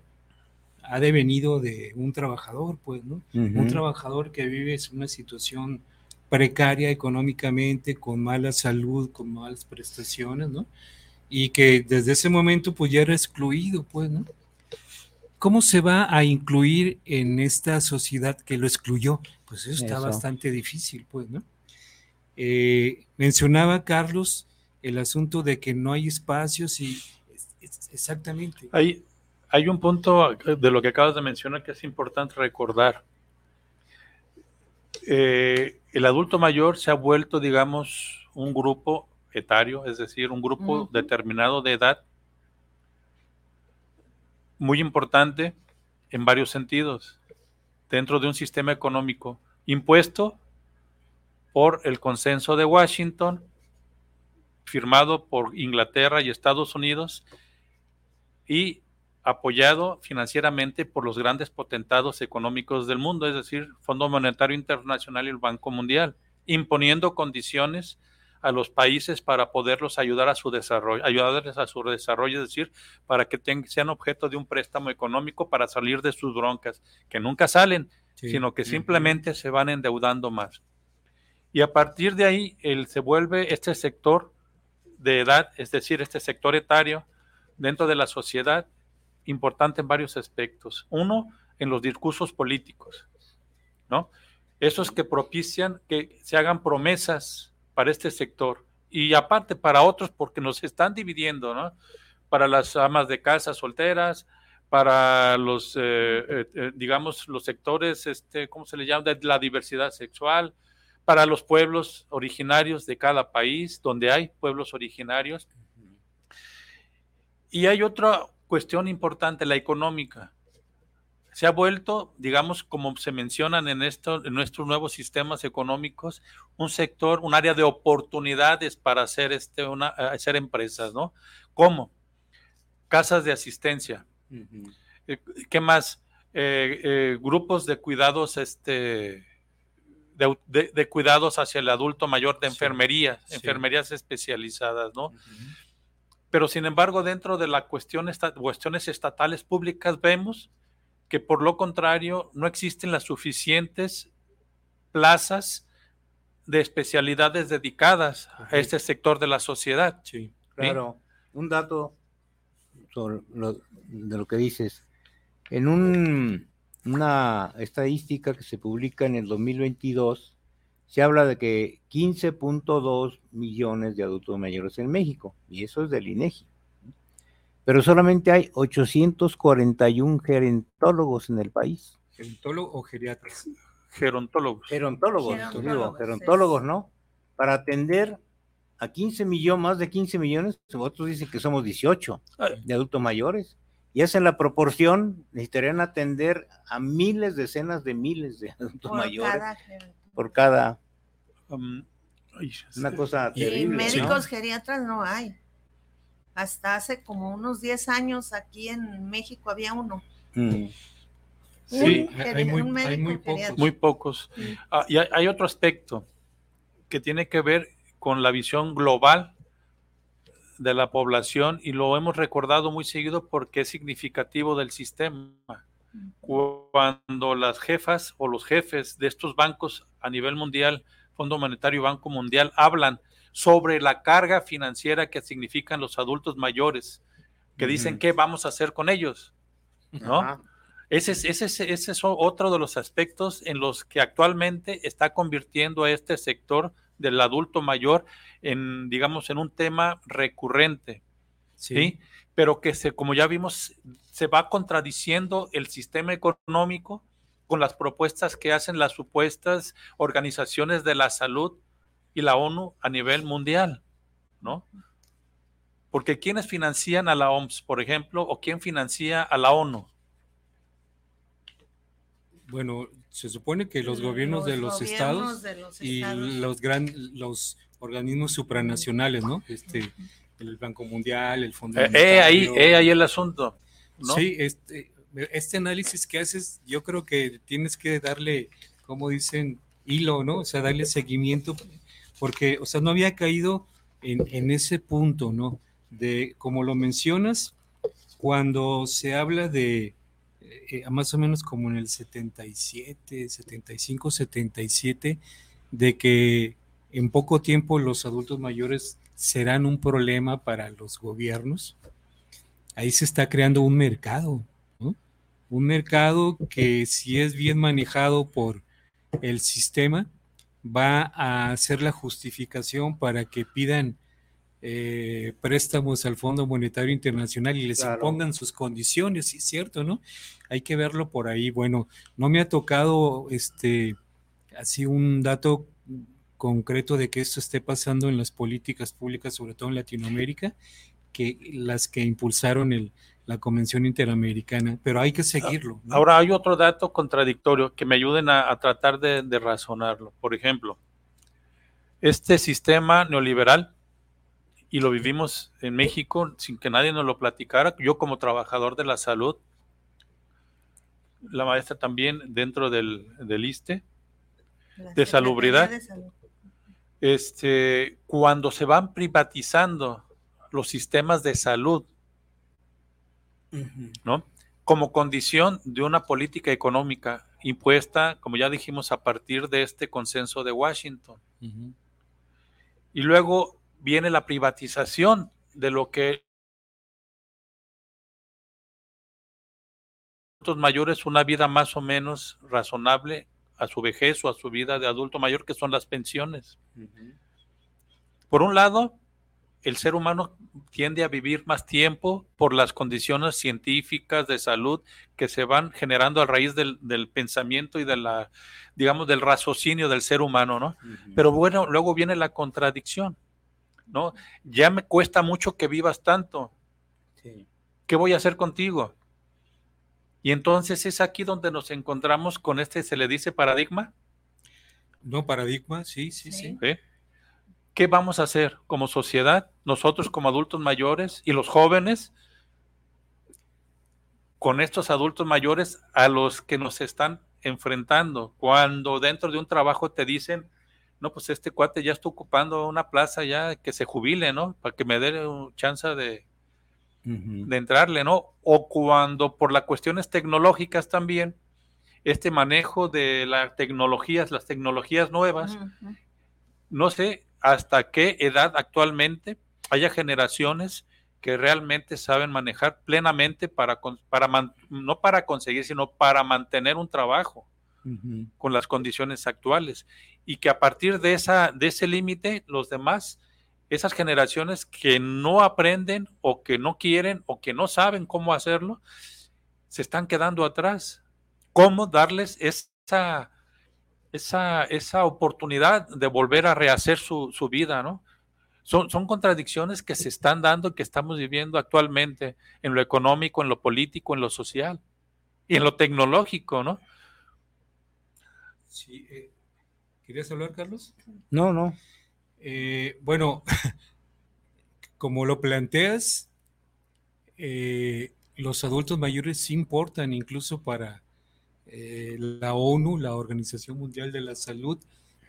ha devenido de un trabajador, pues, ¿no? Un trabajador que vive una situación precaria económicamente, con mala salud, con malas prestaciones, ¿no? Y que desde ese momento pues ya era excluido, pues, ¿no? ¿Cómo se va a incluir en esta sociedad que lo excluyó? Pues eso, está bastante difícil, pues, ¿no? Eh, mencionaba Carlos el asunto de que no hay espacios y exactamente. Hay, hay un punto de lo que acabas de mencionar que es importante recordar. Eh, el adulto mayor se ha vuelto, digamos, un grupo etario, es decir, un grupo determinado de edad muy importante en varios sentidos dentro de un sistema económico impuesto por el consenso de Washington, firmado por Inglaterra y Estados Unidos y apoyado financieramente por los grandes potentados económicos del mundo, es decir, Fondo Monetario Internacional y el Banco Mundial, imponiendo condiciones a los países para poderlos ayudar a su desarrollo, ayudarles a su desarrollo, es decir, para que sean objeto de un préstamo económico para salir de sus broncas, que nunca salen, sino que simplemente se van endeudando más. Y a partir de ahí, él se vuelve este sector de edad, es decir, este sector etario dentro de la sociedad, importante en varios aspectos. Uno, en los discursos políticos, ¿no? Esos que propician que se hagan promesas para este sector y aparte para otros porque nos están dividiendo, ¿no? Para las amas de casa solteras, para los, eh, eh, eh, digamos, los sectores, este, ¿cómo se le llama? De la diversidad sexual, para los pueblos originarios de cada país, donde hay pueblos originarios. Y hay otra cuestión importante, la económica se ha vuelto, digamos, como se mencionan en, esto, en nuestros nuevos sistemas económicos, un sector, un área de oportunidades para hacer, este, una, hacer empresas, ¿no? ¿Cómo? Casas de asistencia. Eh, ¿Qué más? Eh, eh, grupos de cuidados este, de, cuidados hacia el adulto mayor de enfermería, sí. enfermerías especializadas, ¿no? Pero sin embargo, dentro de las cuestión cuestiones estatales públicas vemos que por lo contrario no existen las suficientes plazas de especialidades dedicadas a este sector de la sociedad. Sí, claro. Un dato sobre lo, de lo que dices. En un, una estadística que se publica en el 2022, se habla de que 15.2 millones de adultos mayores en México, y eso es del INEGI. Pero solamente hay 841 gerontólogos en el país. ¿Gerontólogo o geriatras? Gerontólogos. Gerontólogos, gerontólogos, digo, gerontólogos, ¿no? Para atender a 15 millones, más de 15 millones, otros dicen que somos 18 de adultos mayores, y hacen la proporción, necesitarían atender a miles, decenas de miles de adultos Por mayores cada por cada Um, ay, una cosa Y terrible. ¿no? médicos geriatras no hay. Hasta hace como unos 10 años aquí en México había uno. Mm. Sí, Un hay muy- hay pocos. muy pocos. Ah, y hay, hay otro aspecto que tiene que ver con la visión global de la población y lo hemos recordado muy seguido porque es significativo del sistema. Cuando las jefas o los jefes de estos bancos a nivel mundial, Fondo Monetario y Banco Mundial, hablan sobre la carga financiera que significan los adultos mayores, que dicen qué vamos a hacer con ellos, ¿no? Ese es, ese, es, ese es otro de los aspectos en los que actualmente está convirtiendo a este sector del adulto mayor en, digamos, en un tema recurrente, ¿sí? Pero que se, como ya vimos, se va contradiciendo el sistema económico con las propuestas que hacen las supuestas organizaciones de la salud y la ONU a nivel mundial, ¿no? Porque ¿quiénes financian a la OMS, por ejemplo, o quién financia a la ONU? Bueno, se supone que los Los gobiernos de los gobiernos estados de los y estados. los gran, los organismos supranacionales, ¿no? Este, el Banco Mundial, el Fondo Eh, eh, ahí, eh, ahí el asunto, ¿no? Sí, este, este análisis que haces, yo creo que tienes que darle, como dicen, hilo, ¿no? O sea, darle seguimiento, porque, o sea, no había caído en, en ese punto, ¿no? De, como lo mencionas, cuando se habla de, eh, más o menos como en el 77, 75, 77, de que en poco tiempo los adultos mayores serán un problema para los gobiernos, ahí se está creando un mercado, ¿no? Un mercado que si es bien manejado por el sistema, va a ser la justificación para que pidan eh, préstamos al Fondo Monetario Internacional y les Claro. impongan sus condiciones, sí es cierto, ¿no? Hay que verlo por ahí. Bueno, no me ha tocado este así un dato concreto de que esto esté pasando en las políticas públicas, sobre todo en Latinoamérica, que las que impulsaron el, la Convención Interamericana, pero hay que seguirlo. ¿no? Ahora hay otro dato contradictorio que me ayuden a, a tratar de, de razonarlo. Por ejemplo, este sistema neoliberal, y lo vivimos en México sin que nadie nos lo platicara, yo como trabajador de la salud, la maestra también dentro del, del ISTE, La de salubridad. Secretaría de Salud. este, cuando se van privatizando los sistemas de salud, ¿no? Como condición de una política económica impuesta, como ya dijimos, a partir de este consenso de Washington. Y luego viene la privatización de lo que adultos mayores una vida más o menos razonable a su vejez o a su vida de adulto mayor, que son las pensiones. Por un lado, el ser humano tiende a vivir más tiempo por las condiciones científicas de salud que se van generando a raíz del, del pensamiento y de la, digamos, del raciocinio del ser humano, ¿no? Pero bueno, luego viene la contradicción, ¿no? Ya me cuesta mucho que vivas tanto. Sí. ¿Qué voy a hacer contigo? Y entonces es aquí donde nos encontramos con este, se le dice paradigma. No, paradigma, sí, sí, sí. ¿sí? ¿Qué vamos a hacer como sociedad, nosotros como adultos mayores y los jóvenes, con estos adultos mayores a los que nos están enfrentando. Cuando dentro de un trabajo te dicen, no, pues este cuate ya está ocupando una plaza ya que se jubile, ¿no? Para que me dé chance de, de entrarle, ¿no? O cuando por las cuestiones tecnológicas también, este manejo de las tecnologías, las tecnologías nuevas, no sé hasta qué edad actualmente haya generaciones que realmente saben manejar plenamente para, para no para conseguir, sino para mantener un trabajo con las condiciones actuales. Y que a partir de, esa, de ese límite, los demás, esas generaciones que no aprenden o que no quieren o que no saben cómo hacerlo, se están quedando atrás. ¿Cómo darles esa, esa, esa oportunidad de volver a rehacer su, su vida, ¿no? Son, son, contradicciones que se están dando que estamos viviendo actualmente en lo económico, en lo político, en lo social y en lo tecnológico, ¿no? Sí. Eh, ¿Querías hablar, Carlos? No, no. Eh, bueno, como lo planteas, eh, los adultos mayores sí importan incluso para la ONU, la Organización Mundial de la Salud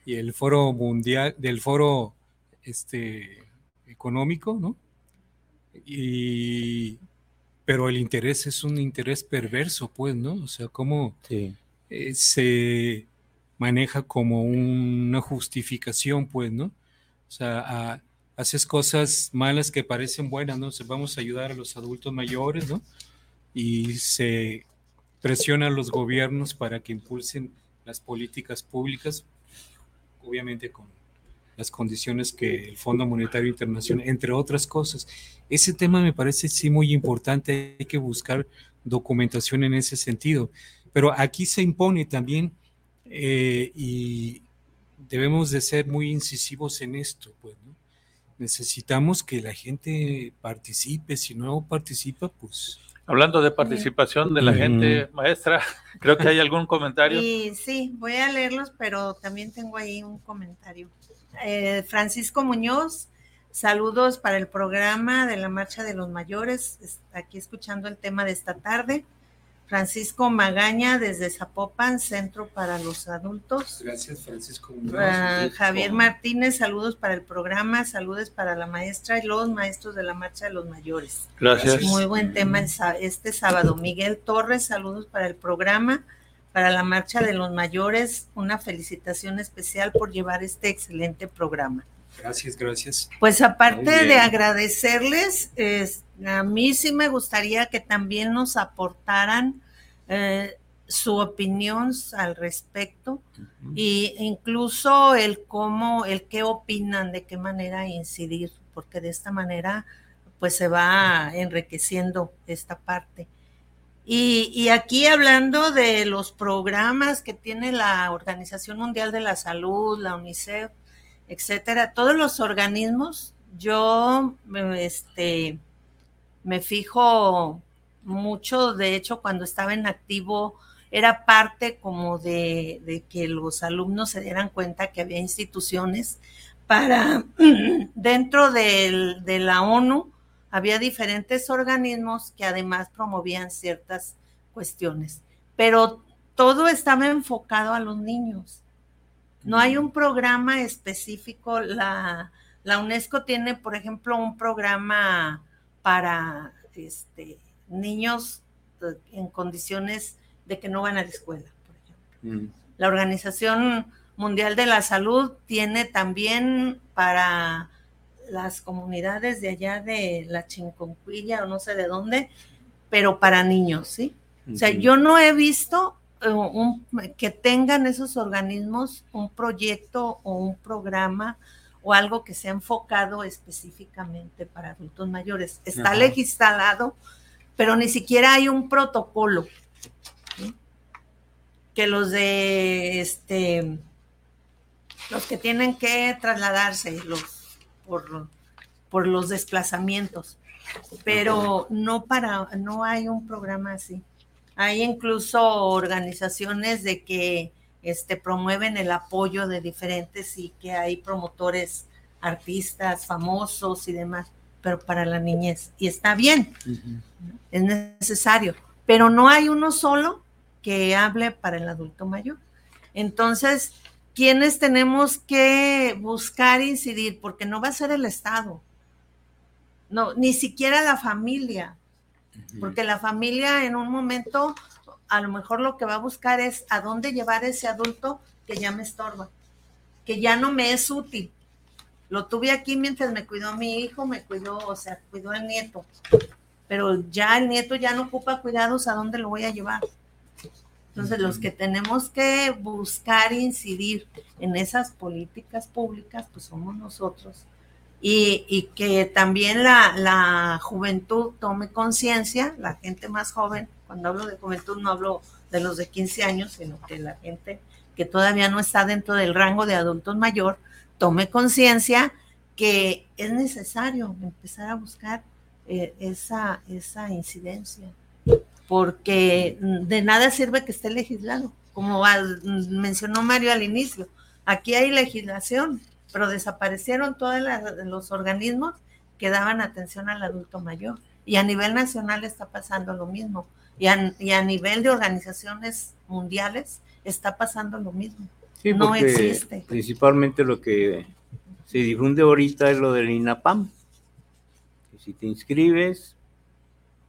y el Foro Mundial del Foro este, económico, ¿no? Y, pero el interés es un interés perverso, pues, ¿no? O sea, cómo eh, se maneja como una justificación, pues, ¿no? O sea, haces cosas malas que parecen buenas, ¿no? O vamos a ayudar a los adultos mayores, ¿no? Y se presiona a los gobiernos para que impulsen las políticas públicas, obviamente con las condiciones que el Fondo Monetario Internacional, entre otras cosas. Ese tema me parece sí muy importante, hay que buscar documentación en ese sentido. Pero aquí se impone también eh, y debemos de ser muy incisivos en esto, pues, Necesitamos que la gente participe, si no participa, pues... Hablando de participación de la gente, maestra, creo que hay algún comentario. Y sí, voy a leerlos, pero también tengo ahí un comentario. Eh, Francisco Muñoz, saludos para el programa de la Marcha de los Mayores, aquí escuchando el tema de esta tarde. Francisco Magaña desde Zapopan, Centro para los Adultos. Gracias, Francisco. Ah, Javier Martínez, saludos para el programa, saludos para la maestra y los maestros de la Marcha de los Mayores. Gracias. Muy buen tema este sábado. Miguel Torres, saludos para el programa para la Marcha de los Mayores. Una felicitación especial por llevar este excelente programa. Gracias, gracias. Pues aparte de agradecerles, a mí sí me gustaría que también nos aportaran eh, su opinión al respecto e incluso el cómo, el qué opinan, de qué manera incidir, porque de esta manera pues se va enriqueciendo esta parte. Y, aquí hablando de los programas que tiene la Organización Mundial de la Salud, la UNICEF, etcétera, todos los organismos, yo este, me fijo mucho, de hecho, cuando estaba en activo, era parte como de, de que los alumnos se dieran cuenta que había instituciones para, dentro de la ONU, había diferentes organismos que además promovían ciertas cuestiones, pero todo estaba enfocado a los niños. No hay un programa específico. La, la UNESCO tiene, por ejemplo, un programa para este, niños eh, en condiciones de que no van a la escuela, por ejemplo. Mm. La Organización Mundial de la Salud tiene también para las comunidades de allá de la Chinconcuilla o no sé de dónde, pero para niños, ¿sí? O sea, yo no he visto eh, que tengan esos organismos un proyecto o un programa o algo que sea enfocado específicamente para adultos mayores. Está legislado, pero ni siquiera hay un protocolo. Que los de este los que tienen que trasladarse, los por, los desplazamientos, pero no para, no hay un programa así. Hay incluso organizaciones de que este, promueven el apoyo de diferentes y que hay promotores, artistas, famosos y demás, pero para la niñez. Y está bien, es necesario, pero no hay uno solo que hable para el adulto mayor. Entonces, ¿quiénes tenemos que buscar incidir? Porque no va a ser el Estado, no, ni siquiera la familia, porque la familia en un momento a lo mejor lo que va a buscar es a dónde llevar ese adulto que ya me estorba, que ya no me es útil. Lo tuve aquí mientras me cuidó mi hijo, me cuidó, o sea, cuidó el nieto, pero ya el nieto ya no ocupa cuidados, ¿a dónde lo voy a llevar? Entonces, los que tenemos que buscar incidir en esas políticas públicas, pues somos nosotros. Y, que también la, la juventud tome conciencia, la gente más joven, cuando hablo de juventud no hablo de los de 15 años, sino que la gente que todavía no está dentro del rango de adultos mayor, tome conciencia que es necesario empezar a buscar eh, esa, esa incidencia porque de nada sirve que esté legislado, como mencionó Mario al inicio. Aquí hay legislación, pero desaparecieron todos los organismos que daban atención al adulto mayor. Y a nivel nacional está pasando lo mismo. Y a, nivel de organizaciones mundiales está pasando lo mismo. no existe. Principalmente lo que se difunde ahorita es lo del INAPAM. si te inscribes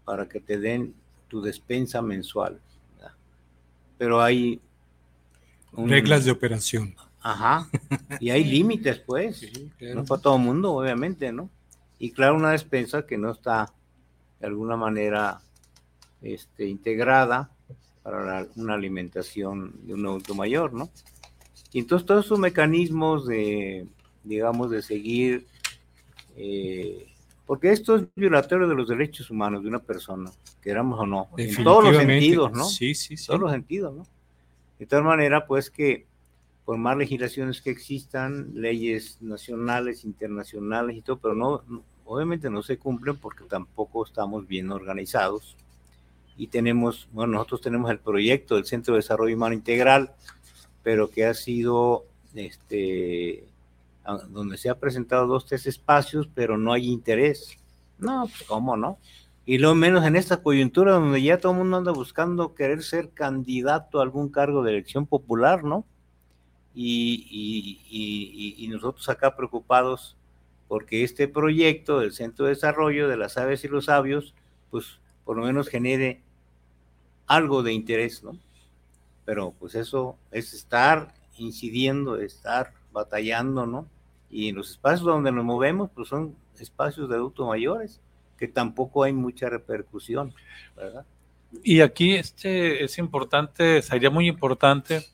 para que te den tu despensa mensual. Pero hay... Reglas de operación. Ajá. Y hay límites, pues. No para todo el mundo, obviamente, ¿no? Y claro, una despensa que no está de alguna manera este, integrada para una alimentación de un adulto mayor, ¿no? Y entonces todos esos mecanismos de, digamos, de seguir eh, porque esto es violatorio de los derechos humanos de una persona, queramos o no, en todos los sentidos, ¿no? Sí, sí, sí. En todos los sentidos, ¿no? De tal manera, pues que por más legislaciones que existan, leyes nacionales, internacionales y todo, pero no, obviamente no se cumplen porque tampoco estamos bien organizados. Y tenemos, bueno, nosotros tenemos el proyecto del Centro de Desarrollo Humano Integral, pero que ha sido este, donde se ha presentado dos, tres espacios, pero no hay interés. No, pues cómo no. Y lo menos en esta coyuntura donde ya todo el mundo anda buscando querer ser candidato a algún cargo de elección popular, ¿no? Y, nosotros acá preocupados porque este proyecto del Centro de Desarrollo de las Aves y los Sabios, pues por lo menos genere algo de interés, ¿no? Pero pues eso es estar incidiendo, estar batallando, ¿no? Y en los espacios donde nos movemos, pues son espacios de adultos mayores, que tampoco hay mucha repercusión, ¿verdad? Y aquí este es importante, sería muy importante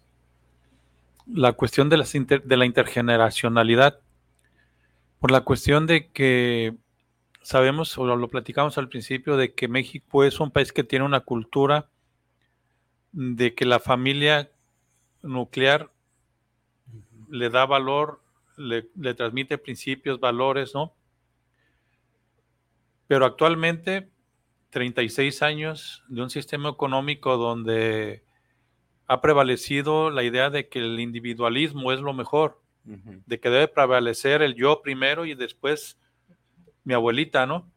la cuestión de, las la intergeneracionalidad, por la cuestión de que sabemos, o lo platicamos al principio, de que México es un país que tiene una cultura de que la familia nuclear le da valor, le, transmite principios, valores, ¿no? Pero actualmente, 36 años de un sistema económico donde ha prevalecido la idea de que el individualismo es lo mejor, de que debe prevalecer el yo primero y después mi abuelita, ¿no?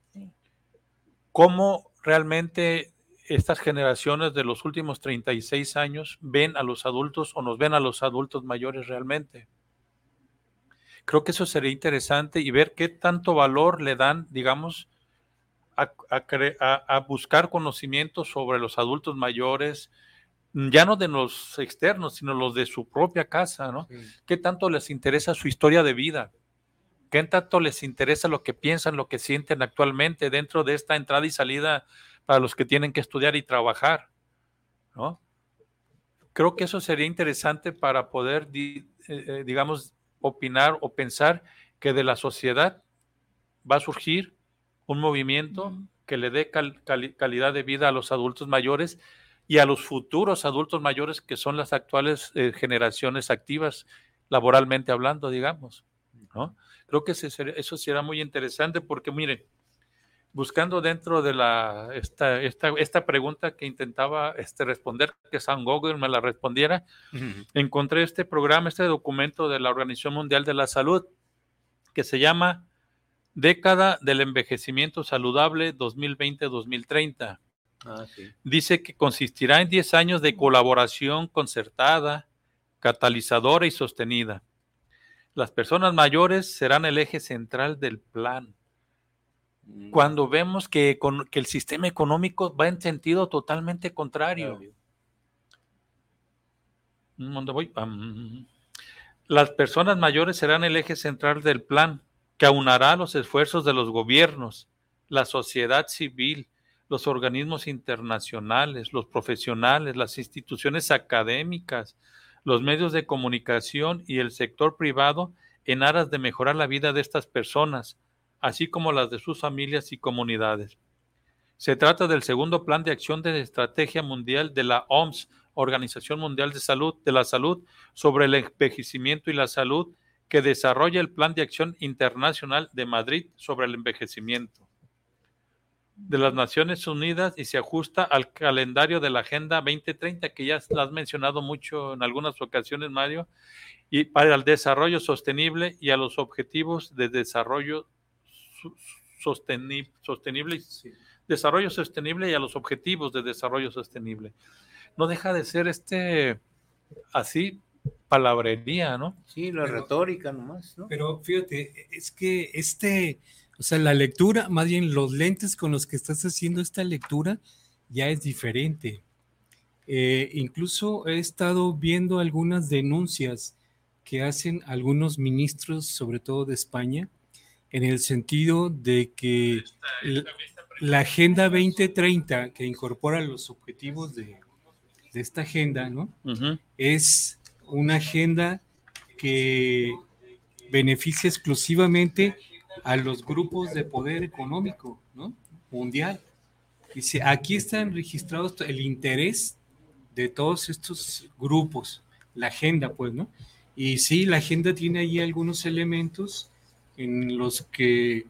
¿Cómo realmente estas generaciones de los últimos 36 años ven a los adultos o nos ven a los adultos mayores realmente. Creo que eso sería interesante y ver qué tanto valor le dan, digamos, a, buscar conocimientos sobre los adultos mayores, ya no de los externos, sino los de su propia casa, ¿no? ¿Qué tanto les interesa su historia de vida? ¿Qué tanto les interesa lo que piensan, lo que sienten actualmente dentro de esta entrada y salida para los que tienen que estudiar y trabajar, ¿no? Creo que eso sería interesante para poder, eh, eh, digamos, opinar o pensar que de la sociedad va a surgir un movimiento que le dé calidad de vida a los adultos mayores y a los futuros adultos mayores que son las actuales eh, generaciones activas, laboralmente hablando, digamos. ¿no? Creo que eso será muy interesante porque, miren, buscando dentro de la esta, esta, esta pregunta que intentaba este, responder, que San Google me la respondiera, encontré este programa, este documento de la Organización Mundial de la Salud, que se llama Década del Envejecimiento Saludable 2020-2030. Ah, sí. dice que consistirá en 10 años de colaboración concertada, catalizadora y sostenida. Las personas mayores serán el eje central del plan. Mm. Cuando vemos que, con- que el sistema económico va en sentido totalmente contrario. ¿Dónde voy? Am. Las personas mayores serán el eje central del plan, que aunará los esfuerzos de los gobiernos, la sociedad civil, los organismos internacionales, los profesionales, las instituciones académicas, los medios de comunicación y el sector privado en aras de mejorar la vida de estas personas, así como las de sus familias y comunidades. Se trata del segundo plan de acción de estrategia mundial de la OMS, Organización Mundial de Salud, de la Salud, sobre el envejecimiento y la salud, que desarrolla el Plan de Acción Internacional de Madrid sobre el envejecimiento de las Naciones Unidas y se ajusta al calendario de la Agenda 2030, que ya lo has mencionado mucho en algunas ocasiones, Mario, y para el desarrollo sostenible y a los objetivos de desarrollo su- sosteni- sostenible, desarrollo sostenible y a los objetivos de desarrollo sostenible. No deja de ser este así palabrería, ¿no? Sí, la Pero- retórica nomás, ¿no? Pero fíjate, es que este, o sea, la lectura, más bien los lentes con los que estás haciendo esta lectura ya es diferente. Eh, incluso he estado viendo algunas denuncias que hacen algunos ministros, sobre todo de España, en el sentido de que la Agenda 2030, que incorpora los objetivos de, de esta agenda, ¿no? Es una agenda que beneficia exclusivamente a los grupos de poder económico ¿no? mundial. Dice, aquí están registrados el interés de todos estos grupos, la agenda, pues, ¿no? Y sí, la agenda tiene ahí algunos elementos en los que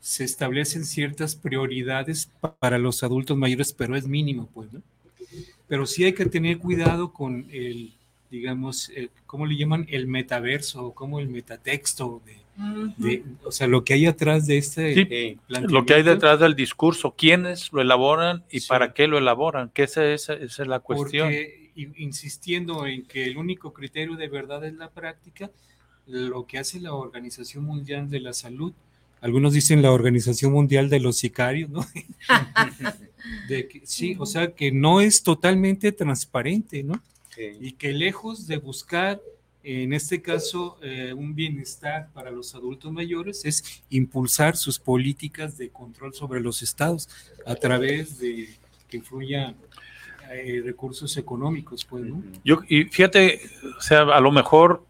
se establecen ciertas prioridades pa- para los adultos mayores, pero es mínimo, pues, ¿no? Pero sí hay que tener cuidado con el, digamos, ¿cómo le llaman? El metaverso, como el metatexto, de, de- o sea, lo que hay atrás de este Sí, eh, Lo que hay detrás del discurso, quiénes lo elaboran y Sí. para qué lo elaboran, que esa, esa- esa es la cuestión. Porque in- insistiendo en que el único criterio de verdad es la práctica, lo que hace la Organización Mundial de la Salud, algunos dicen la Organización Mundial de los Sicarios, ¿no? De que, sí, o sea, que no es totalmente transparente, ¿no? Y que lejos de buscar, en este caso, eh, un bienestar para los adultos mayores, es impulsar sus políticas de control sobre los estados a través de que influyan eh, recursos económicos, pues, ¿no? Yo, y fíjate, o sea, a lo mejor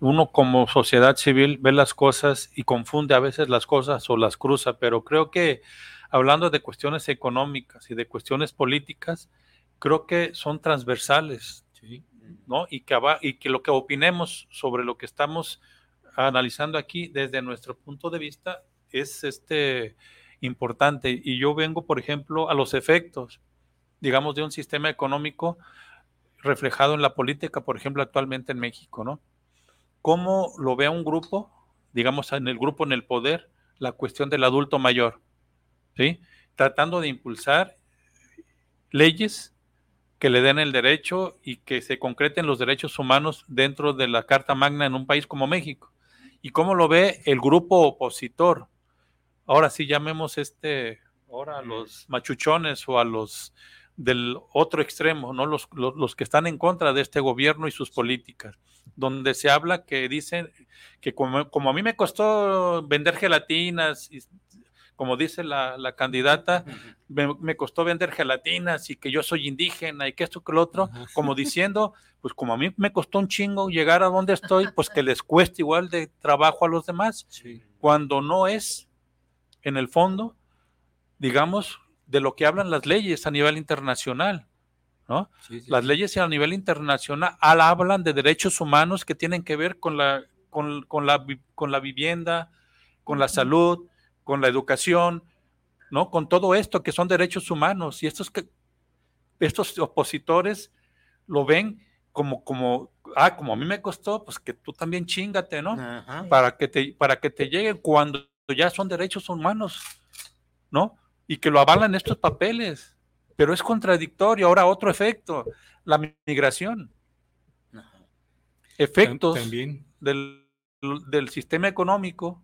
uno como sociedad civil ve las cosas y confunde a veces las cosas o las cruza, pero creo que hablando de cuestiones económicas y de cuestiones políticas, creo que son transversales, ¿no? Y que, y que lo que opinemos sobre lo que estamos analizando aquí desde nuestro punto de vista es este importante. Y yo vengo, por ejemplo, a los efectos, digamos, de un sistema económico reflejado en la política, por ejemplo, actualmente en México, ¿no? ¿Cómo lo ve un grupo, digamos, en el grupo en el poder, la cuestión del adulto mayor, ¿sí? Tratando de impulsar leyes que le den el derecho y que se concreten los derechos humanos dentro de la Carta Magna en un país como México. ¿Y cómo lo ve el grupo opositor? Ahora sí llamemos este, ahora a los machuchones o a los del otro extremo, ¿no? Los, los, los que están en contra de este gobierno y sus políticas, donde se habla que dicen que como, como a mí me costó vender gelatinas, y, como dice la, la candidata, me, me, costó vender gelatinas y que yo soy indígena y que esto que lo otro, como diciendo, pues como a mí me costó un chingo llegar a donde estoy, pues que les cueste igual de trabajo a los demás, Sí. cuando no es, en el fondo, digamos, de lo que hablan las leyes a nivel internacional, ¿no? Sí, sí, Las leyes a nivel internacional al- hablan de derechos humanos que tienen que ver con la, con, con la, con la vivienda, con la salud, con la educación, ¿no? Con todo esto que son derechos humanos. Y estos, que, estos opositores lo ven como, como, ah, como a mí me costó, pues que tú también chingate, ¿no? Ajá. Para que te, para que te lleguen cuando ya son derechos humanos, ¿no? Y que lo avalan estos papeles, pero es contradictorio. Ahora otro efecto, la migración. Efectos Del, del sistema económico,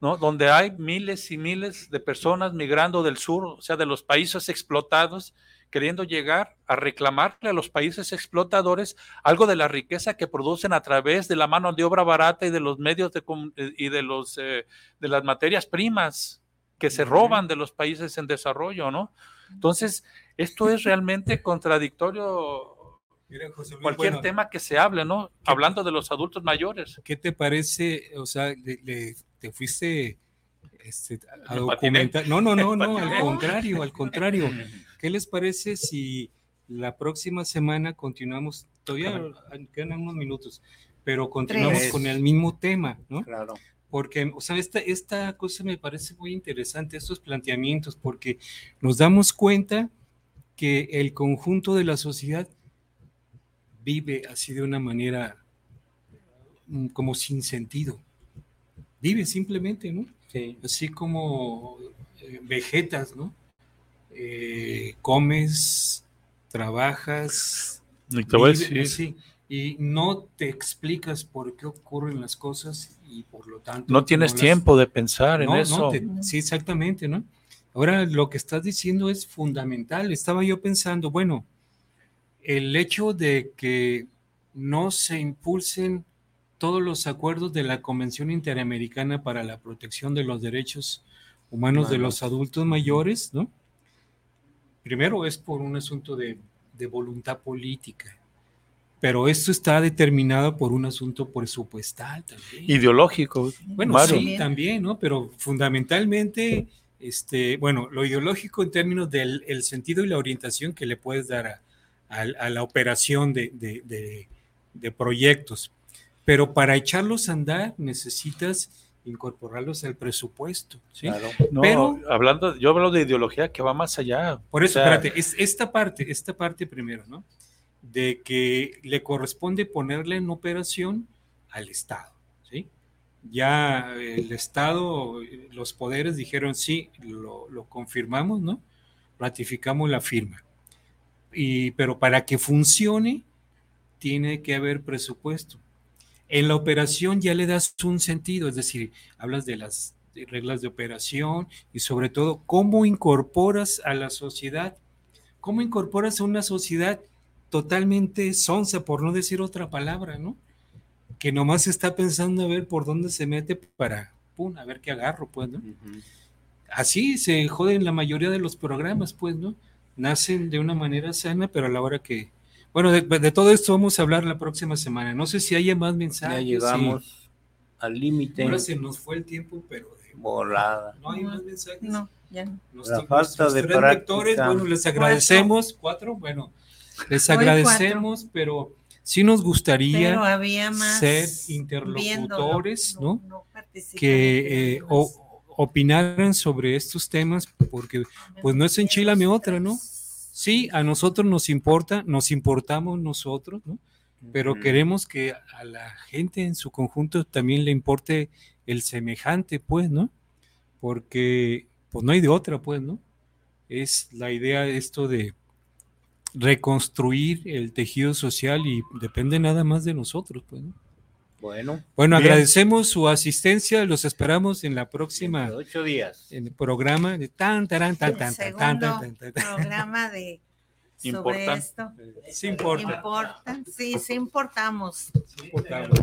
¿no? donde hay miles y miles de personas migrando del sur, o sea, de los países explotados, queriendo llegar a reclamarle a los países explotadores algo de la riqueza que producen a través de la mano de obra barata y de los medios de, eh, y de, los, eh, de las materias primas que se roban de los países en desarrollo, ¿no? Entonces, esto es realmente contradictorio. cualquier tema que se hable, ¿no? Hablando de los adultos mayores. ¿Qué te parece? O sea, te fuiste este, a documentar. No, no, no, no, al contrario, al contrario. ¿Qué les parece si la próxima semana continuamos? Todavía quedan unos minutos, pero continuamos con el mismo tema, ¿no? Claro. Porque, o sea, esta, esta cosa me parece muy interesante, estos planteamientos, porque nos damos cuenta que el conjunto de la sociedad vive así de una manera mm, como sin sentido. Vive simplemente, ¿no? Sí. Así como eh, vegetas, ¿no? Eh, comes, trabajas. Y, no te explicas por qué ocurren las cosas y por lo tanto... No tienes tiempo de pensar en eso. sí, exactamente, ¿no? Ahora lo que estás diciendo es fundamental. Estaba yo pensando, bueno, el hecho de que no se impulsen todos los acuerdos de la Convención Interamericana para la Protección de los Derechos Humanos de los Adultos Mayores, ¿no? Primero es por un asunto de, voluntad política, pero esto está determinado por un asunto presupuestal también. Ideológico. Bueno, sí, también, ¿no? Pero fundamentalmente, este, bueno, lo ideológico en términos del sentido y la orientación que le puedes dar a, la operación de, de, proyectos. Pero para echarlos a andar necesitas incorporarlos al presupuesto. ¿sí? Pero, hablando, yo hablo de ideología que va más allá. Por eso, espérate, es esta parte, esta parte primero, ¿no? De que le corresponde ponerle en operación al Estado, ¿sí? Ya el Estado, los poderes dijeron sí, lo, lo confirmamos, ¿no? Ratificamos la firma. Y, pero para que funcione, tiene que haber presupuesto. En la operación ya le das un sentido, es decir, hablas de las reglas de operación y sobre todo cómo incorporas a la sociedad, cómo incorporas a una sociedad totalmente sonsa, por no decir otra palabra, ¿no? Que nomás está pensando a ver por dónde se mete para, pum, a ver qué agarro, pues, ¿no? Así se joden la mayoría de los programas, pues, ¿no? Nacen de una manera sana, pero a la hora que bueno, de, todo esto vamos a hablar la próxima semana. No sé si haya más mensajes. Ya llegamos al límite. Ahora se nos fue el tiempo, pero de volada. No hay más mensajes. No, ya no. la falta de tres lectores, bueno, les agradecemos. Cuatro, bueno, les agradecemos, pero sí nos gustaría ser interlocutores, ¿no? que eh, opinaran sobre estos temas, porque pues no es enchilame otra, ¿no? Sí, a nosotros nos importa, nos importamos nosotros, ¿no? Pero queremos que a la gente en su conjunto también le importe el semejante, pues, ¿no? Porque, pues no hay de otra, pues, ¿no? Es la idea de esto de reconstruir el tejido social y depende nada más de nosotros, pues, ¿no? Bueno. Bueno, agradecemos su asistencia, los esperamos en la próxima. Ocho días. En el programa de tan, tan, tan, tan, tan, tan, programa de sobre esto. Sí importa. Importa, sí, sí importamos. Sí importamos.